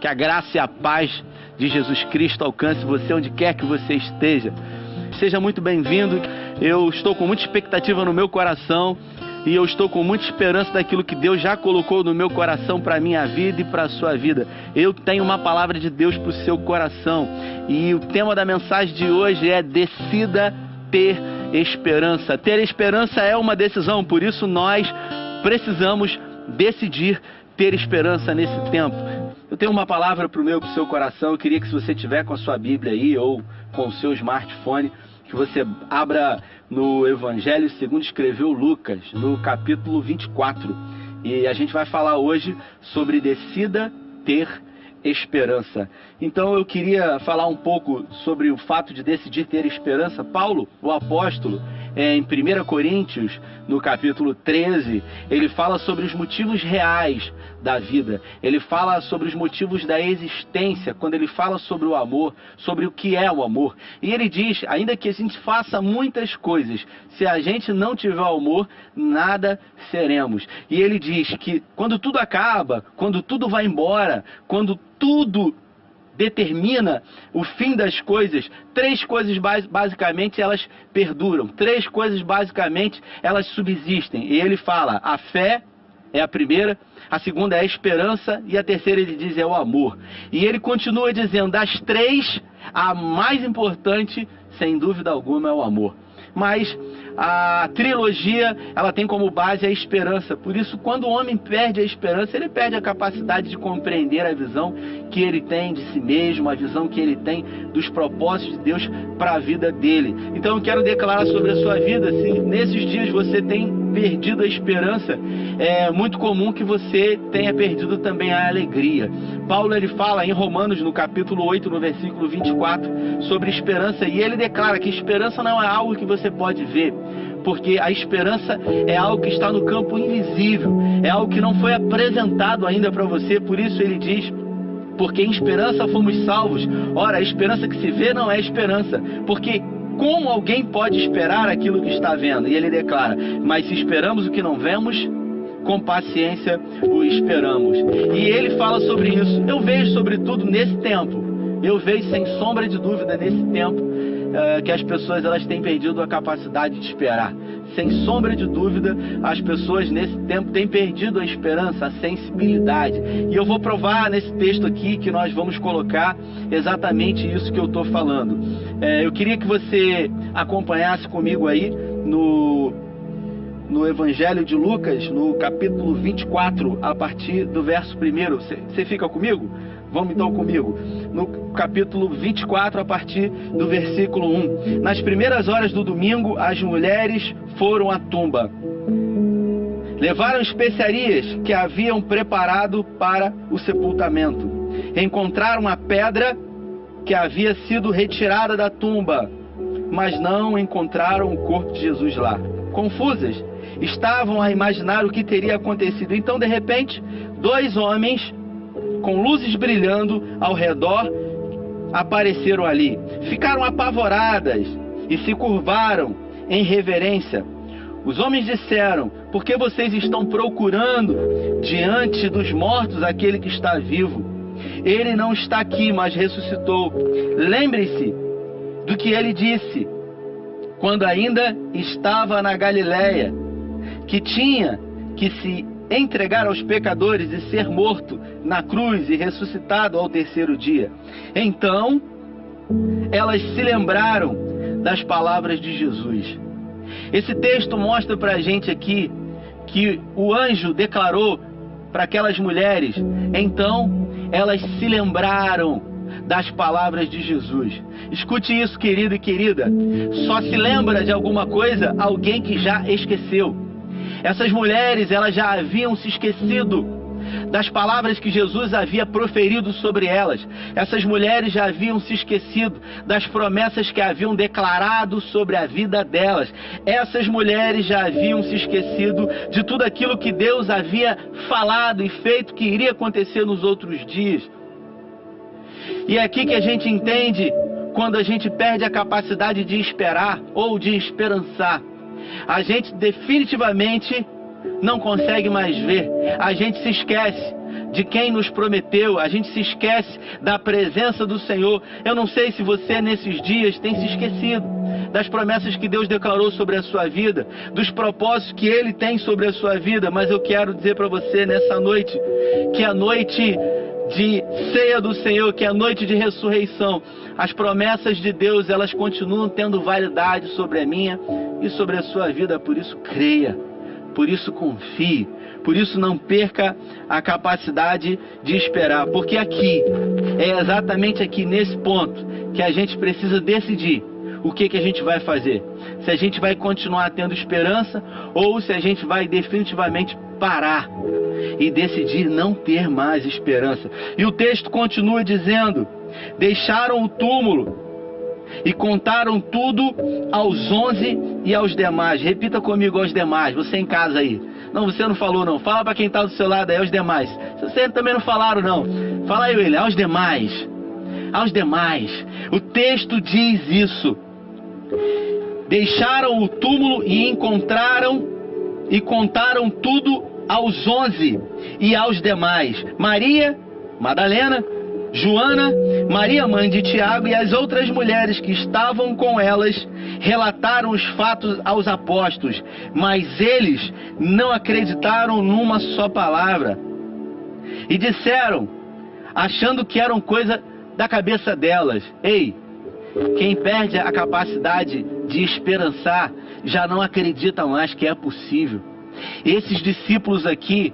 Que a graça e a paz de Jesus Cristo alcance você onde quer que você esteja. Seja muito bem-vindo. Eu estou com muita expectativa no meu coração e eu estou com muita esperança daquilo que Deus já colocou no meu coração para a minha vida e para a sua vida. Eu tenho uma palavra de Deus para o seu coração e o tema da mensagem de hoje é decida ter esperança. Ter esperança é uma decisão, por isso nós precisamos decidir ter esperança nesse tempo. Eu tenho uma palavra para o meu, para o seu coração. Eu queria que se você tiver com a sua Bíblia aí ou com o seu smartphone, que você abra no Evangelho segundo escreveu Lucas, no capítulo 24. E a gente vai falar hoje sobre decida ter esperança. Então eu queria falar um pouco sobre o fato de decidir ter esperança. Paulo, o apóstolo, é, em 1 Coríntios, no capítulo 13, ele fala sobre os motivos reais da vida. Ele fala sobre os motivos da existência, quando ele fala sobre o amor, sobre o que é o amor. E ele diz: ainda que a gente faça muitas coisas, se a gente não tiver amor, nada seremos. E ele diz que quando tudo acaba, quando tudo vai embora, quando tudo determina o fim das coisas, três coisas basicamente elas perduram, três coisas basicamente elas subsistem. E ele fala: a fé é a primeira, a segunda é a esperança e a terceira ele diz é o amor. E ele continua dizendo: das três, a mais importante, sem dúvida alguma, é o amor. Mas a trilogia ela tem como base a esperança. Por isso, quando o homem perde a esperança, ele perde a capacidade de compreender a visão que ele tem de si mesmo, a visão que ele tem dos propósitos de Deus para a vida dele. Então, eu quero declarar sobre a sua vida, se nesses dias você tem perdido a esperança, é muito comum que você tenha perdido também a alegria. Paulo ele fala em Romanos no capítulo 8, no versículo 24, sobre esperança, e ele declara que esperança não é algo que você pode ver, porque a esperança é algo que está no campo invisível, é algo que não foi apresentado ainda para você, por isso ele diz porque em esperança fomos salvos. Ora, a esperança que se vê não é esperança, porque como alguém pode esperar aquilo que está vendo? E ele declara: Mas se esperamos o que não vemos, com paciência o esperamos. E ele fala sobre isso. Eu vejo, sobretudo, nesse tempo, eu vejo sem sombra de dúvida nesse tempo uh, que as pessoas elas têm perdido a capacidade de esperar. Sem sombra de dúvida, as pessoas nesse tempo têm perdido a esperança, a sensibilidade. E eu vou provar nesse texto aqui que nós vamos colocar exatamente isso que eu estou falando. É, eu queria que você acompanhasse comigo aí no, no Evangelho de Lucas, no capítulo 24, a partir do verso 1. Você fica comigo? Vamos então comigo. No capítulo 24, a partir do versículo 1. Nas primeiras horas do domingo, as mulheres foram à tumba. Levaram especiarias que haviam preparado para o sepultamento. Encontraram a pedra que havia sido retirada da tumba, mas não encontraram o corpo de Jesus lá. Confusas, estavam a imaginar o que teria acontecido. Então, de repente, dois homens com luzes brilhando ao redor, apareceram ali. Ficaram apavoradas e se curvaram em reverência. Os homens disseram: Por que vocês estão procurando diante dos mortos aquele que está vivo? Ele não está aqui, mas ressuscitou. Lembre-se do que ele disse quando ainda estava na Galiléia, que tinha que se entregar aos pecadores e ser morto na cruz e ressuscitado ao terceiro dia. Então, elas se lembraram das palavras de Jesus. Esse texto mostra para a gente aqui que o anjo declarou para aquelas mulheres. Então, elas se lembraram das palavras de Jesus. Escute isso, querido e querida. Só se lembra de alguma coisa alguém que já esqueceu. Essas mulheres, elas já haviam se esquecido das palavras que Jesus havia proferido sobre elas. Essas mulheres já haviam se esquecido das promessas que haviam declarado sobre a vida delas. Essas mulheres já haviam se esquecido de tudo aquilo que Deus havia falado e feito que iria acontecer nos outros dias. E é aqui que a gente entende quando a gente perde a capacidade de esperar ou de esperançar a gente definitivamente não consegue mais ver. A gente se esquece de quem nos prometeu, a gente se esquece da presença do Senhor. Eu não sei se você nesses dias tem se esquecido das promessas que Deus declarou sobre a sua vida, dos propósitos que Ele tem sobre a sua vida, mas eu quero dizer para você nessa noite que a noite de ceia do Senhor, que é a noite de ressurreição, as promessas de Deus, elas continuam tendo validade sobre a minha e sobre a sua vida, por isso creia, por isso confie, por isso não perca a capacidade de esperar, porque aqui, é exatamente aqui nesse ponto que a gente precisa decidir o que, que a gente vai fazer. Se a gente vai continuar tendo esperança ou se a gente vai definitivamente parar e decidir não ter mais esperança. E o texto continua dizendo: deixaram o túmulo e contaram tudo aos onze e aos demais. Repita comigo aos demais, você em casa aí. Não, você não falou não. Fala para quem está do seu lado aí, aos demais. Vocês também não falaram não. Fala aí, ele, aos demais. Aos demais. O texto diz isso. Deixaram o túmulo e encontraram e contaram tudo aos onze e aos demais. Maria, Madalena, Joana, Maria, mãe de Tiago, e as outras mulheres que estavam com elas relataram os fatos aos apóstolos, mas eles não acreditaram numa só palavra. E disseram, achando que eram coisa da cabeça delas: Ei, quem perde a capacidade de esperançar já não acredita mais que é possível. Esses discípulos aqui,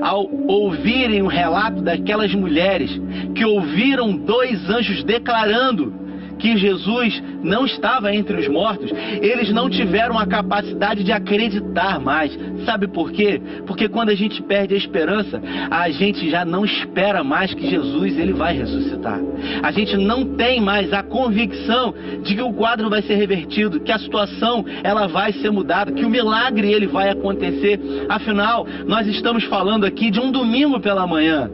ao ouvirem o relato daquelas mulheres que ouviram dois anjos declarando que Jesus não estava entre os mortos, eles não tiveram a capacidade de acreditar mais. Sabe por quê? Porque quando a gente perde a esperança, a gente já não espera mais que Jesus ele vai ressuscitar. A gente não tem mais a convicção de que o quadro vai ser revertido, que a situação ela vai ser mudada, que o milagre ele vai acontecer. Afinal, nós estamos falando aqui de um domingo pela manhã.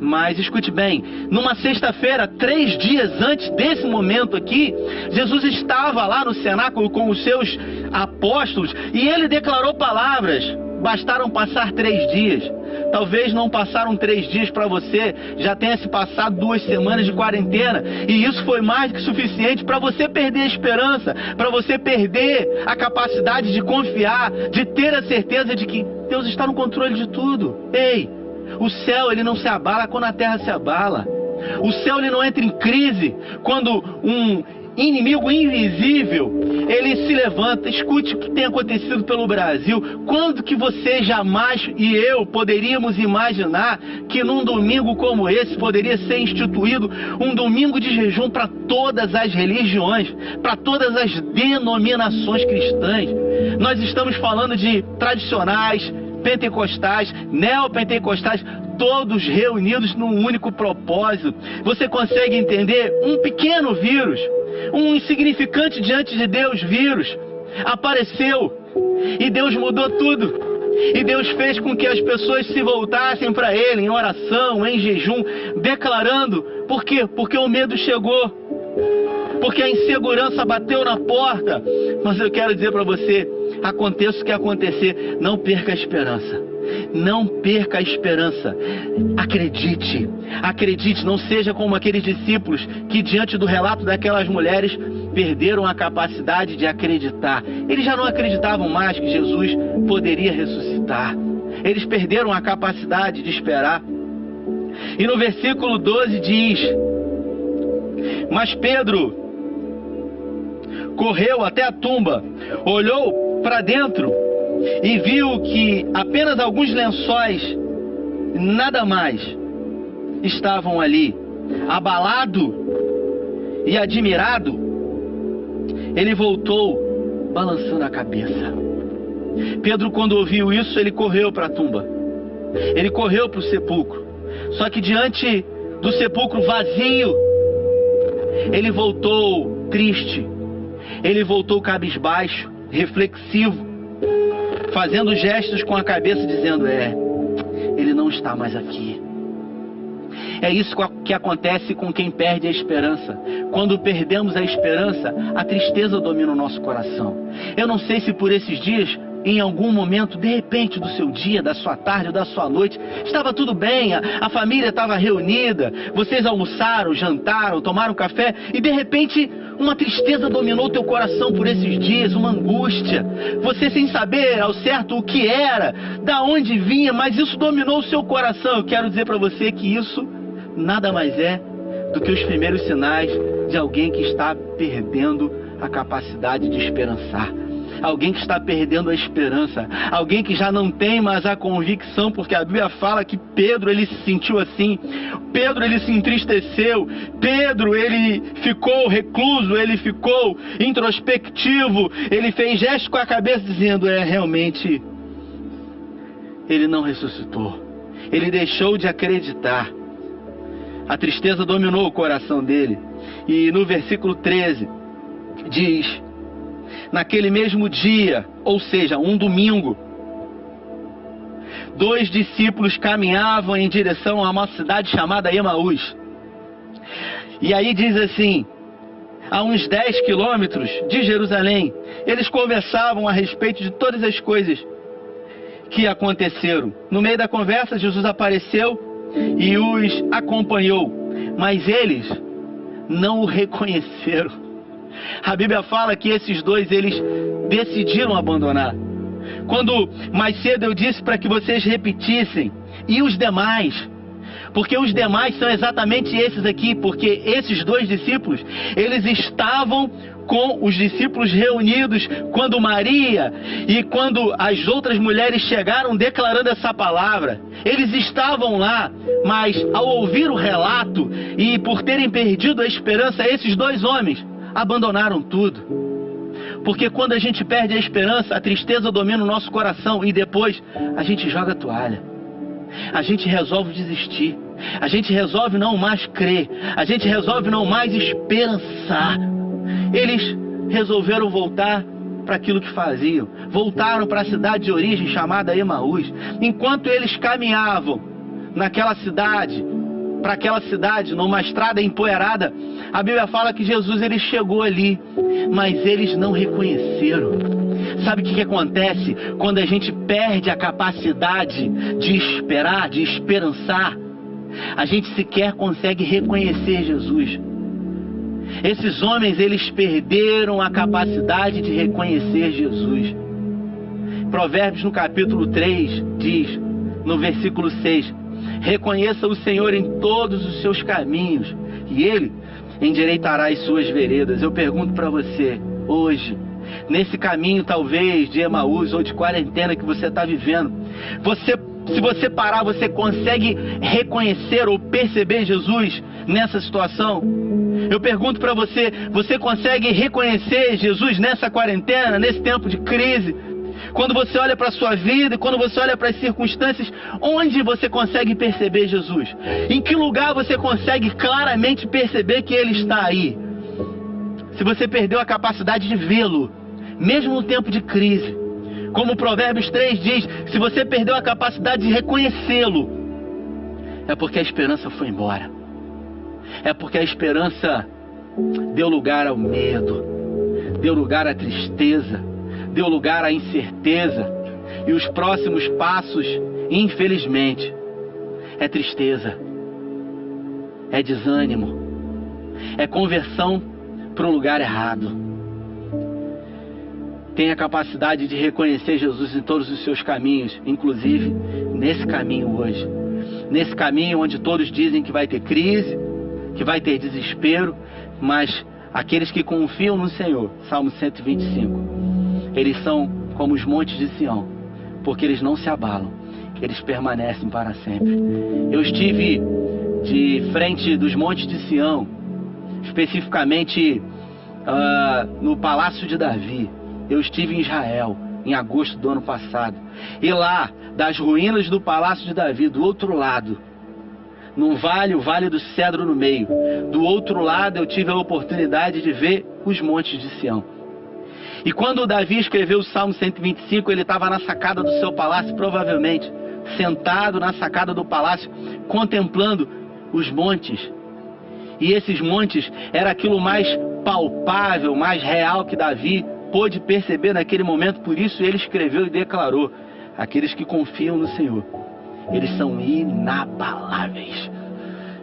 Mas escute bem, numa sexta-feira, três dias antes desse momento aqui, Jesus estava lá no cenáculo com os seus apóstolos e ele declarou palavras. Bastaram passar três dias. Talvez não passaram três dias para você, já tenha se passado duas semanas de quarentena. E isso foi mais que suficiente para você perder a esperança, para você perder a capacidade de confiar, de ter a certeza de que Deus está no controle de tudo. Ei, o céu ele não se abala quando a terra se abala. O céu ele não entra em crise quando um inimigo invisível ele se levanta. Escute o que tem acontecido pelo Brasil. Quando que você jamais e eu poderíamos imaginar que num domingo como esse poderia ser instituído um domingo de jejum para todas as religiões, para todas as denominações cristãs? Nós estamos falando de tradicionais, pentecostais, neopentecostais, todos reunidos num único propósito. Você consegue entender? Um pequeno vírus, um insignificante diante de Deus vírus, apareceu e Deus mudou tudo. E Deus fez com que as pessoas se voltassem para Ele em oração, em jejum, declarando: por quê? Porque o medo chegou, porque a insegurança bateu na porta. Mas eu quero dizer para você: aconteça o que acontecer, não perca a esperança. Não perca a esperança. Acredite, acredite, não seja como aqueles discípulos que, diante do relato daquelas mulheres, perderam a capacidade de acreditar. Eles já não acreditavam mais que Jesus poderia ressuscitar. Eles perderam a capacidade de esperar. E no versículo 12 diz: Mas Pedro correu até a tumba, olhou para dentro e viu que apenas alguns lençóis, nada mais, estavam ali. Abalado e admirado, ele voltou balançando a cabeça. Pedro, quando ouviu isso, ele correu para a tumba. Ele correu para o sepulcro. Só que diante do sepulcro vazio, ele voltou triste. Ele voltou cabisbaixo reflexivo, fazendo gestos com a cabeça, dizendo: É, ele não está mais aqui. É isso que acontece com quem perde a esperança. Quando perdemos a esperança, a tristeza domina o nosso coração. Eu não sei se por esses dias em algum momento, de repente, do seu dia, da sua tarde ou da sua noite, estava tudo bem, a, a família estava reunida, vocês almoçaram, jantaram, tomaram café e de repente uma tristeza dominou teu coração por esses dias, uma angústia. Você sem saber ao certo o que era, da onde vinha, mas isso dominou o seu coração. Eu quero dizer para você que isso nada mais é do que os primeiros sinais de alguém que está perdendo a capacidade de esperançar alguém que está perdendo a esperança, alguém que já não tem mais a convicção, porque a Bíblia fala que Pedro ele se sentiu assim, Pedro ele se entristeceu, Pedro ele ficou recluso, ele ficou introspectivo, ele fez gesto com a cabeça dizendo: é realmente ele não ressuscitou, ele deixou de acreditar. A tristeza dominou o coração dele. E no versículo 13 diz: naquele mesmo dia, ou seja, um domingo, dois discípulos caminhavam em direção a uma cidade chamada Emaús. E aí diz assim: a uns 10 quilômetros de Jerusalém, eles conversavam a respeito de todas as coisas que aconteceram. No meio da conversa, Jesus apareceu e os acompanhou, mas eles não o reconheceram. A Bíblia fala que esses dois eles decidiram abandonar. Quando mais cedo eu disse para que vocês repetissem, e os demais, porque os demais são exatamente esses aqui, porque esses dois discípulos, eles estavam com os discípulos reunidos quando Maria e quando as outras mulheres chegaram declarando essa palavra. Eles estavam lá, mas ao ouvir o relato e por terem perdido a esperança, esses dois homens abandonaram tudo. Porque quando a gente perde a esperança, a tristeza domina o nosso coração e depois a gente joga a toalha. A gente resolve desistir. A gente resolve não mais crer. A gente resolve não mais esperançar. Eles resolveram voltar para aquilo que faziam. Voltaram para a cidade de origem chamada Emaús. Enquanto eles caminhavam naquela cidade, para aquela cidade, numa estrada empoeirada, a Bíblia fala que Jesus ele chegou ali, mas eles não reconheceram. Sabe o que, que acontece quando a gente perde a capacidade de esperar, de esperançar? A gente sequer consegue reconhecer Jesus. Esses homens, eles perderam a capacidade de reconhecer Jesus. Provérbios no capítulo 3 diz, no versículo 6, Reconheça o Senhor em todos os seus caminhos, e Ele endireitará as suas veredas. Eu pergunto para você, hoje, nesse caminho talvez de Emaús ou de quarentena que você está vivendo, você, se você parar, você consegue reconhecer ou perceber Jesus nessa situação? Eu pergunto para você, você consegue reconhecer Jesus nessa quarentena, nesse tempo de crise? Quando você olha para a sua vida, quando você olha para as circunstâncias, onde você consegue perceber Jesus? Em que lugar você consegue claramente perceber que Ele está aí? Se você perdeu a capacidade de vê-lo, mesmo no tempo de crise, como o Provérbios 3 diz, se você perdeu a capacidade de reconhecê-lo, é porque a esperança foi embora. É porque a esperança deu lugar ao medo, deu lugar à tristeza deu lugar à incerteza. E os próximos passos, infelizmente, é tristeza, é desânimo, é conversão para um lugar errado. Tem a capacidade de reconhecer Jesus em todos os seus caminhos, inclusive nesse caminho hoje. Nesse caminho onde todos dizem que vai ter crise, que vai ter desespero, mas aqueles que confiam no Senhor, Salmo 125 eles são como os montes de Sião, porque eles não se abalam, eles permanecem para sempre. Eu estive de frente dos montes de Sião, especificamente uh, no Palácio de Davi. Eu estive em Israel em agosto do ano passado. E lá, das ruínas do Palácio de Davi, do outro lado, num vale, o Vale do Cedro no meio. Do outro lado, eu tive a oportunidade de ver os montes de Sião. E quando Davi escreveu o Salmo 125, ele estava na sacada do seu palácio, provavelmente, sentado na sacada do palácio, contemplando os montes. E esses montes era aquilo mais palpável, mais real que Davi pôde perceber naquele momento, por isso ele escreveu e declarou: aqueles que confiam no Senhor, eles são inabaláveis.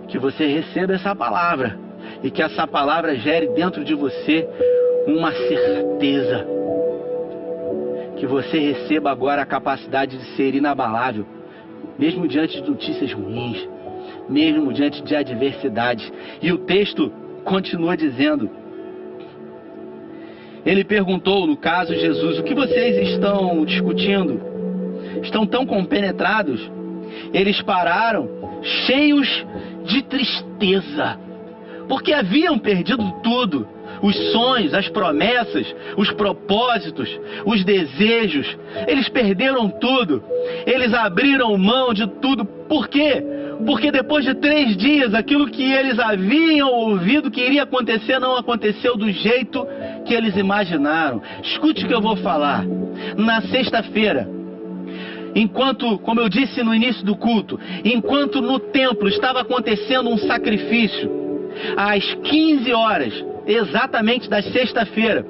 Que você receba essa palavra e que essa palavra gere dentro de você uma certeza. Que você receba agora a capacidade de ser inabalável, mesmo diante de notícias ruins, mesmo diante de adversidades. E o texto continua dizendo: Ele perguntou, no caso Jesus, o que vocês estão discutindo? Estão tão compenetrados? Eles pararam, cheios de tristeza, porque haviam perdido tudo os sonhos, as promessas, os propósitos, os desejos. Eles perderam tudo. Eles abriram mão de tudo. Por quê? Porque depois de três dias, aquilo que eles haviam ouvido que iria acontecer não aconteceu do jeito que eles imaginaram. Escute o que eu vou falar. Na sexta-feira, enquanto, como eu disse no início do culto, enquanto no templo estava acontecendo um sacrifício, às 15 horas, exatamente da sexta-feira.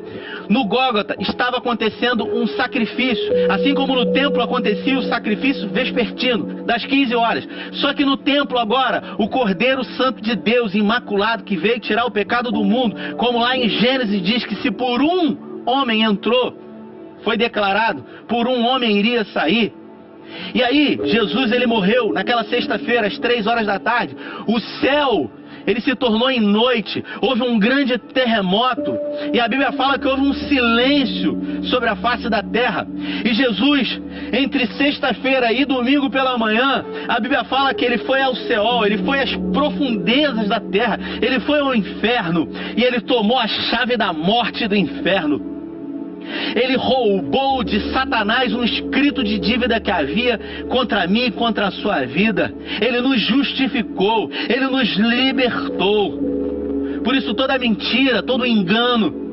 No Gólgota estava acontecendo um sacrifício, assim como no templo acontecia o sacrifício vespertino, das 15 horas. Só que no templo agora, o Cordeiro Santo de Deus, imaculado, que veio tirar o pecado do mundo, como lá em Gênesis diz que se por um homem entrou, foi declarado, por um homem iria sair. E aí, Jesus ele morreu naquela sexta-feira, às três horas da tarde. O céu ele se tornou em noite, houve um grande terremoto, e a Bíblia fala que houve um silêncio sobre a face da terra. E Jesus, entre sexta-feira e domingo pela manhã, a Bíblia fala que ele foi ao céu, ele foi às profundezas da terra, ele foi ao inferno, e ele tomou a chave da morte do inferno. Ele roubou de Satanás um escrito de dívida que havia contra mim e contra a sua vida. Ele nos justificou, ele nos libertou. Por isso toda mentira, todo engano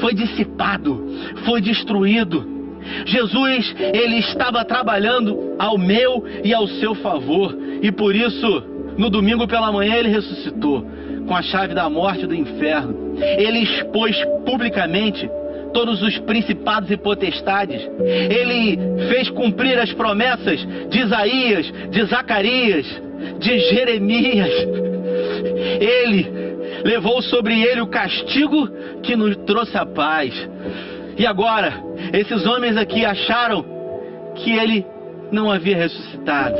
foi dissipado, foi destruído. Jesus, ele estava trabalhando ao meu e ao seu favor, e por isso, no domingo pela manhã, ele ressuscitou com a chave da morte e do inferno. Ele expôs publicamente todos os principados e potestades. Ele fez cumprir as promessas de Isaías, de Zacarias, de Jeremias. Ele levou sobre ele o castigo que nos trouxe a paz. E agora, esses homens aqui acharam que ele não havia ressuscitado,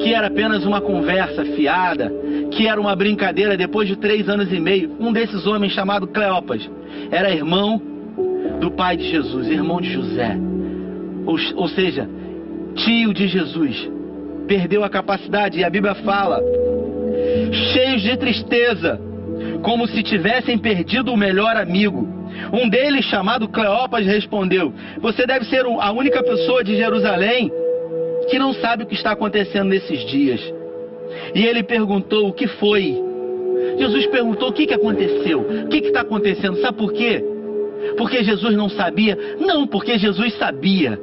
que era apenas uma conversa fiada, que era uma brincadeira depois de três anos e meio. Um desses homens, chamado Cleopas, era irmão do pai de Jesus, irmão de José, ou, ou seja, tio de Jesus, perdeu a capacidade, e a Bíblia fala, cheios de tristeza, como se tivessem perdido o melhor amigo. Um deles, chamado Cleopas, respondeu: Você deve ser a única pessoa de Jerusalém que não sabe o que está acontecendo nesses dias. E ele perguntou: O que foi? Jesus perguntou: O que, que aconteceu? O que está acontecendo? Sabe por quê? Porque Jesus não sabia? Não, porque Jesus sabia.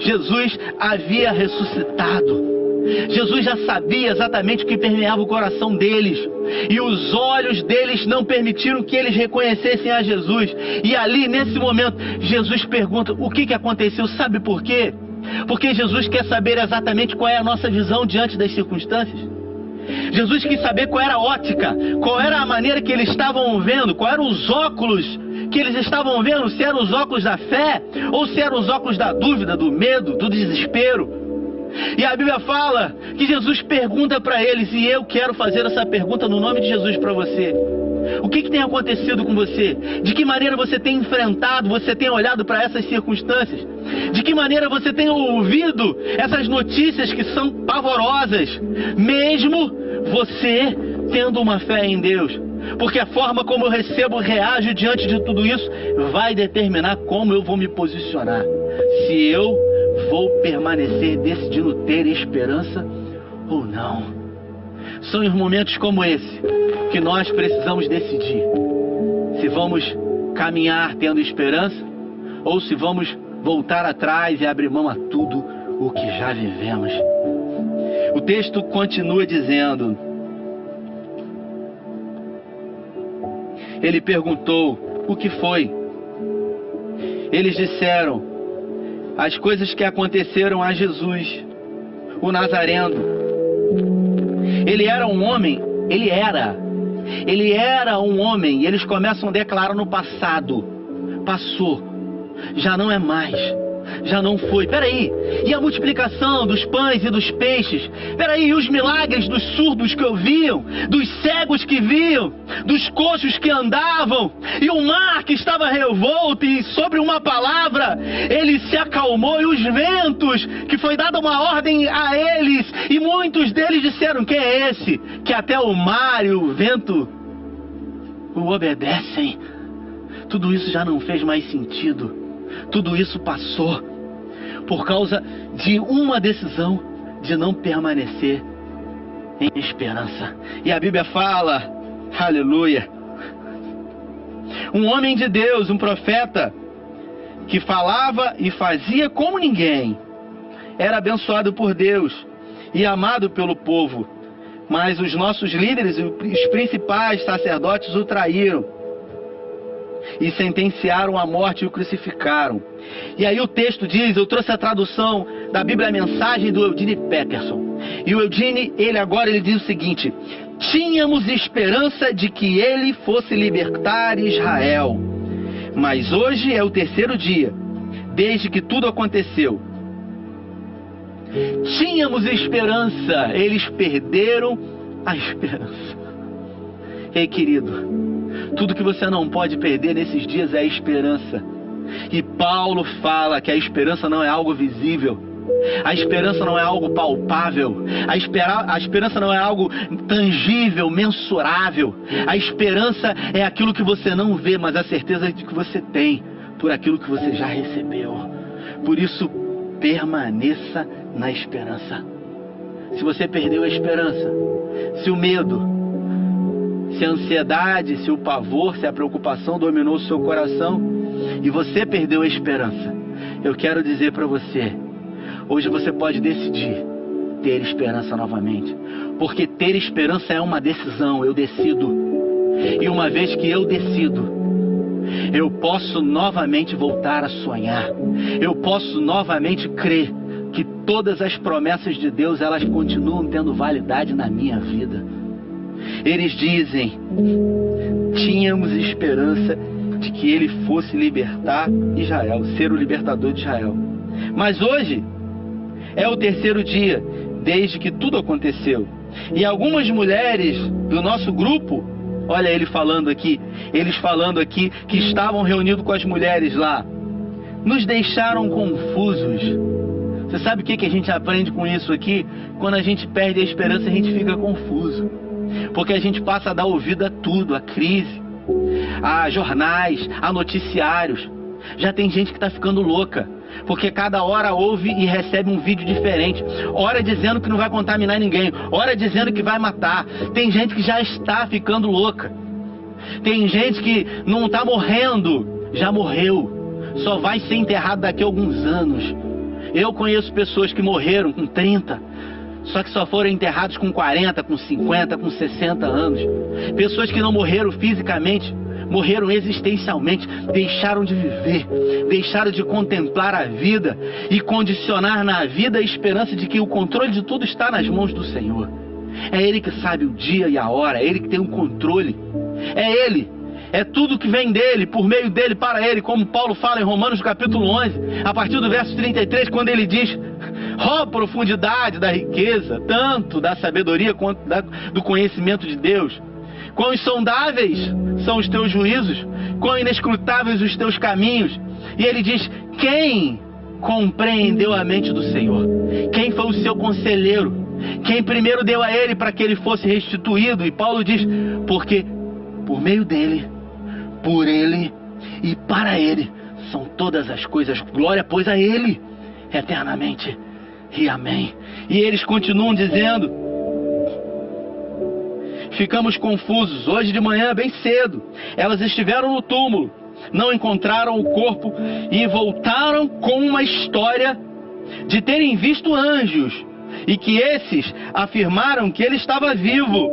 Jesus havia ressuscitado. Jesus já sabia exatamente o que permeava o coração deles. E os olhos deles não permitiram que eles reconhecessem a Jesus. E ali, nesse momento, Jesus pergunta: o que, que aconteceu? Sabe por quê? Porque Jesus quer saber exatamente qual é a nossa visão diante das circunstâncias. Jesus quis saber qual era a ótica, qual era a maneira que eles estavam vendo, qual eram os óculos que eles estavam vendo, se eram os óculos da fé ou se eram os óculos da dúvida, do medo, do desespero. E a Bíblia fala que Jesus pergunta para eles, e eu quero fazer essa pergunta no nome de Jesus para você. O que, que, tem acontecido com você? De que maneira você tem enfrentado, você tem olhado para essas circunstâncias? De que maneira você tem ouvido essas notícias que são pavorosas, mesmo você tendo uma fé em Deus? Porque a forma como eu recebo, reajo diante de tudo isso, vai determinar como eu vou me posicionar. Se eu vou permanecer decidindo ter esperança ou não. São em momentos como esse que nós precisamos decidir se vamos caminhar tendo esperança ou se vamos voltar atrás e abrir mão a tudo o que já vivemos. O texto continua dizendo: Ele perguntou: O que foi? eles disseram as coisas que aconteceram a Jesus, o Nazareno. Ele era um homem, ele era, ele era um homem, e eles começam a declarar no passado: passou, já não é mais já não foi. Peraí, e a multiplicação dos pães e dos peixes? Peraí, e os milagres dos surdos que ouviam, dos cegos que viam, dos coxos que andavam, e o mar que estava revolto e sobre uma palavra ele se acalmou, e os ventos, que foi dada uma ordem a eles, e muitos deles disseram: Quem é esse? Que até o mar e o vento o obedecem. Tudo isso já não fez mais sentido. Tudo isso passou por causa de uma decisão de não permanecer em esperança. E a Bíblia fala, aleluia, um homem de Deus, um profeta, que falava e fazia como ninguém, era abençoado por Deus e amado pelo povo. Mas os nossos líderes, os principais sacerdotes, o traíram e sentenciaram à morte e o crucificaram. E aí o texto diz, eu trouxe a tradução da Bíblia a Mensagem do Eudine Peterson. E o Eudine, ele agora ele diz o seguinte: Tínhamos esperança de que ele fosse libertar Israel. Mas hoje é o terceiro dia desde que tudo aconteceu. Tínhamos esperança, eles perderam a esperança. Ei, querido, tudo que você não pode perder nesses dias é a esperança. E Paulo fala que a esperança não é algo visível. A esperança não é algo palpável. A, espera, a esperança não é algo tangível, mensurável. A esperança é aquilo que você não vê, mas a certeza de que você tem por aquilo que você já recebeu. Por isso, permaneça na esperança. Se você perdeu a esperança, se o medo, se a ansiedade, se o pavor, se a preocupação dominou o seu coração e você perdeu a esperança, eu quero dizer para você: hoje você pode decidir ter esperança novamente, porque ter esperança é uma decisão, eu decido. E uma vez que eu decido, eu posso novamente voltar a sonhar. Eu posso novamente crer que todas as promessas de Deus elas continuam tendo validade na minha vida. Eles dizem: tínhamos esperança de que ele fosse libertar Israel, ser o libertador de Israel. Mas hoje é o terceiro dia desde que tudo aconteceu. E algumas mulheres do nosso grupo, olha ele falando aqui, eles falando aqui que estavam reunidos com as mulheres lá, nos deixaram confusos. Você sabe o que, que a gente aprende com isso aqui? Quando a gente perde a esperança, a gente fica confuso. Porque a gente passa a dar ouvido a tudo, a crise, a jornais, a noticiários. Já tem gente que está ficando louca. Porque cada hora ouve e recebe um vídeo diferente. Hora dizendo que não vai contaminar ninguém. Hora dizendo que vai matar. Tem gente que já está ficando louca. Tem gente que não está morrendo, já morreu. Só vai ser enterrado daqui a alguns anos. Eu conheço pessoas que morreram com 30, só que só foram enterrados com 40, com 50, com 60 anos. Pessoas que não morreram fisicamente, morreram existencialmente, deixaram de viver, deixaram de contemplar a vida e condicionar na vida a esperança de que o controle de tudo está nas mãos do Senhor. É Ele que sabe o dia e a hora, é Ele que tem o controle. É Ele é tudo que vem dele, por meio dele, para ele, como Paulo fala em Romanos capítulo 11, a partir do verso 33, quando ele diz: Ó oh, profundidade da riqueza, tanto da sabedoria quanto da, do conhecimento de Deus. Quão insondáveis são os teus juízos, quão inescrutáveis os teus caminhos. E ele diz: Quem compreendeu a mente do Senhor? Quem foi o seu conselheiro? Quem primeiro deu a ele para que ele fosse restituído? E Paulo diz: Porque por meio dele por Ele e para Ele são todas as coisas. Glória, pois, a Ele eternamente. E amém. E eles continuam dizendo: Ficamos confusos. Hoje de manhã, bem cedo, elas estiveram no túmulo, não encontraram o corpo e voltaram com uma história de terem visto anjos e que esses afirmaram que ele estava vivo.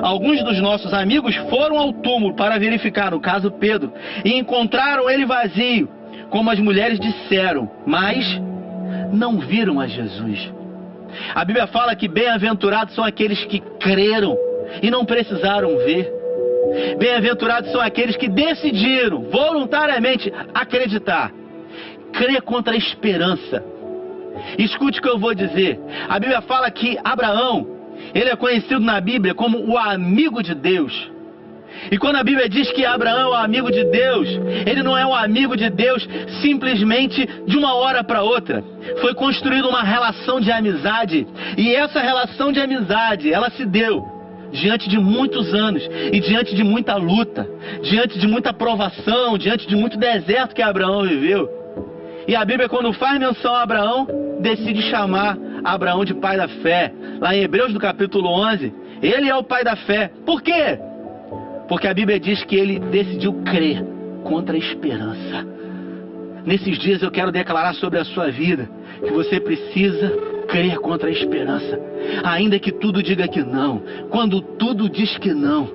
Alguns dos nossos amigos foram ao túmulo para verificar, no caso Pedro, e encontraram ele vazio, como as mulheres disseram, mas não viram a Jesus. A Bíblia fala que bem-aventurados são aqueles que creram e não precisaram ver. Bem-aventurados são aqueles que decidiram voluntariamente acreditar. Crer contra a esperança. Escute o que eu vou dizer. A Bíblia fala que Abraão, ele é conhecido na Bíblia como o amigo de Deus. E quando a Bíblia diz que Abraão é o amigo de Deus, ele não é um amigo de Deus simplesmente de uma hora para outra. Foi construída uma relação de amizade. E essa relação de amizade, ela se deu diante de muitos anos e diante de muita luta, diante de muita provação, diante de muito deserto que Abraão viveu. E a Bíblia, quando faz menção a Abraão, decide chamar Abraão de pai da fé. Lá em Hebreus, no capítulo 11, ele é o pai da fé. Por quê? Porque a Bíblia diz que ele decidiu crer contra a esperança. Nesses dias eu quero declarar sobre a sua vida que você precisa crer contra a esperança. Ainda que tudo diga que não, quando tudo diz que não.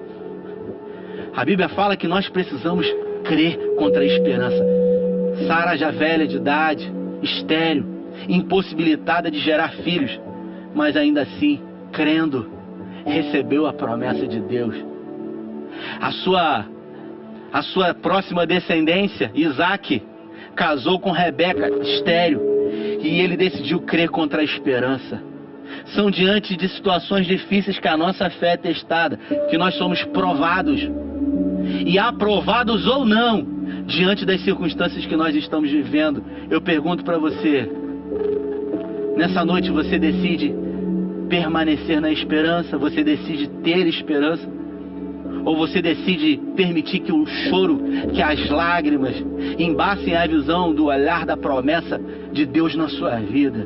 A Bíblia fala que nós precisamos crer contra a esperança. Sara já velha de idade, estéreo, impossibilitada de gerar filhos, mas ainda assim, crendo, recebeu a promessa de Deus a sua, a sua próxima descendência, Isaac, casou com Rebeca, estéreo, e ele decidiu crer contra a esperança. São diante de situações difíceis que a nossa fé é testada, que nós somos provados. E aprovados ou não, diante das circunstâncias que nós estamos vivendo, eu pergunto para você: nessa noite você decide permanecer na esperança? Você decide ter esperança? Ou você decide permitir que o choro, que as lágrimas embacem a visão do olhar da promessa de Deus na sua vida?